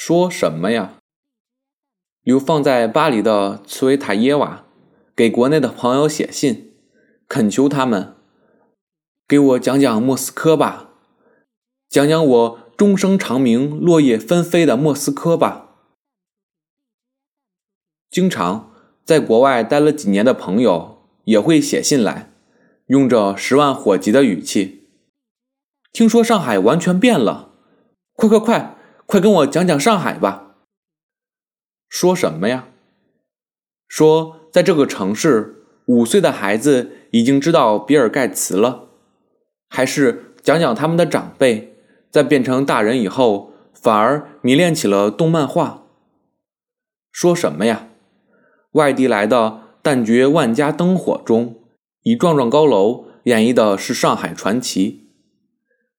说什么呀？流放在巴黎的茨维塔耶娃给国内的朋友写信，恳求他们给我讲讲莫斯科吧，讲讲我终生长鸣、落叶纷飞的莫斯科吧。经常在国外待了几年的朋友也会写信来，用着十万火急的语气：“听说上海完全变了，快快快！”快跟我讲讲上海吧。说什么呀？说在这个城市，五岁的孩子已经知道比尔盖茨了，还是讲讲他们的长辈在变成大人以后，反而迷恋起了动漫画？说什么呀？外地来的但觉万家灯火中，一幢幢高楼演绎的是上海传奇，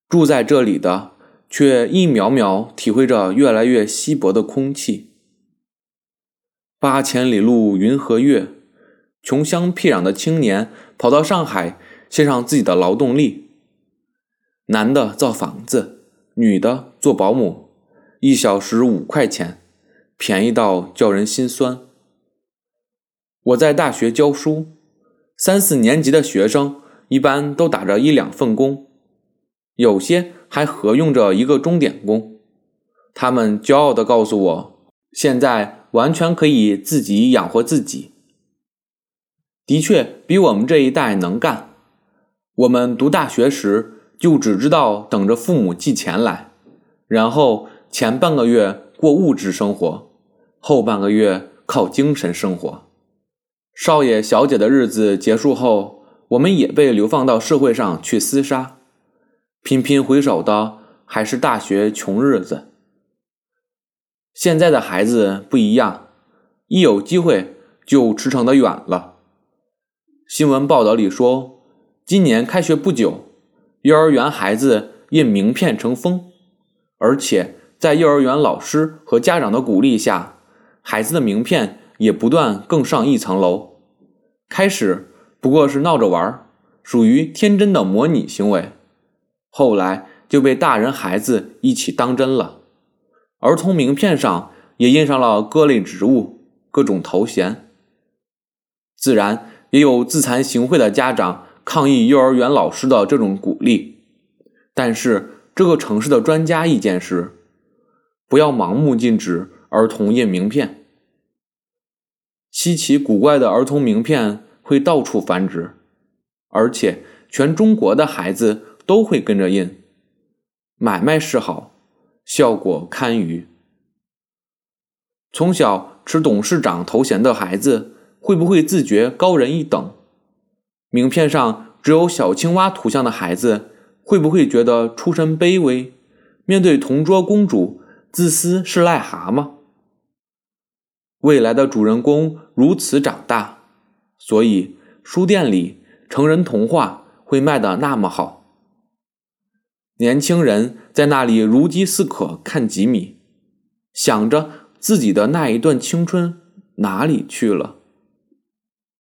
住在这里的。却一秒秒体会着越来越稀薄的空气。八千里路云和月，穷乡僻壤的青年跑到上海，献上自己的劳动力。男的造房子，女的做保姆，一小时五块钱，便宜到叫人心酸。我在大学教书，三四年级的学生一般都打着一两份工，有些。还合用着一个钟点工，他们骄傲地告诉我，现在完全可以自己养活自己。的确，比我们这一代能干。我们读大学时，就只知道等着父母寄钱来，然后前半个月过物质生活，后半个月靠精神生活。少爷小姐的日子结束后，我们也被流放到社会上去厮杀。频频回首的还是大学穷日子。现在的孩子不一样，一有机会就驰骋的远了。新闻报道里说，今年开学不久，幼儿园孩子印名片成风，而且在幼儿园老师和家长的鼓励下，孩子的名片也不断更上一层楼。开始不过是闹着玩，属于天真的模拟行为。后来就被大人孩子一起当真了，儿童名片上也印上了各类职务、各种头衔。自然也有自惭形秽的家长抗议幼儿园老师的这种鼓励，但是这个城市的专家意见是：不要盲目禁止儿童印名片。稀奇古怪的儿童名片会到处繁殖，而且全中国的孩子。都会跟着印，买卖是好，效果堪虞。从小吃董事长头衔的孩子，会不会自觉高人一等？名片上只有小青蛙图像的孩子，会不会觉得出身卑微？面对同桌公主，自私是癞蛤蟆？未来的主人公如此长大，所以书店里成人童话会卖得那么好。年轻人在那里如饥似渴看吉米，想着自己的那一段青春哪里去了。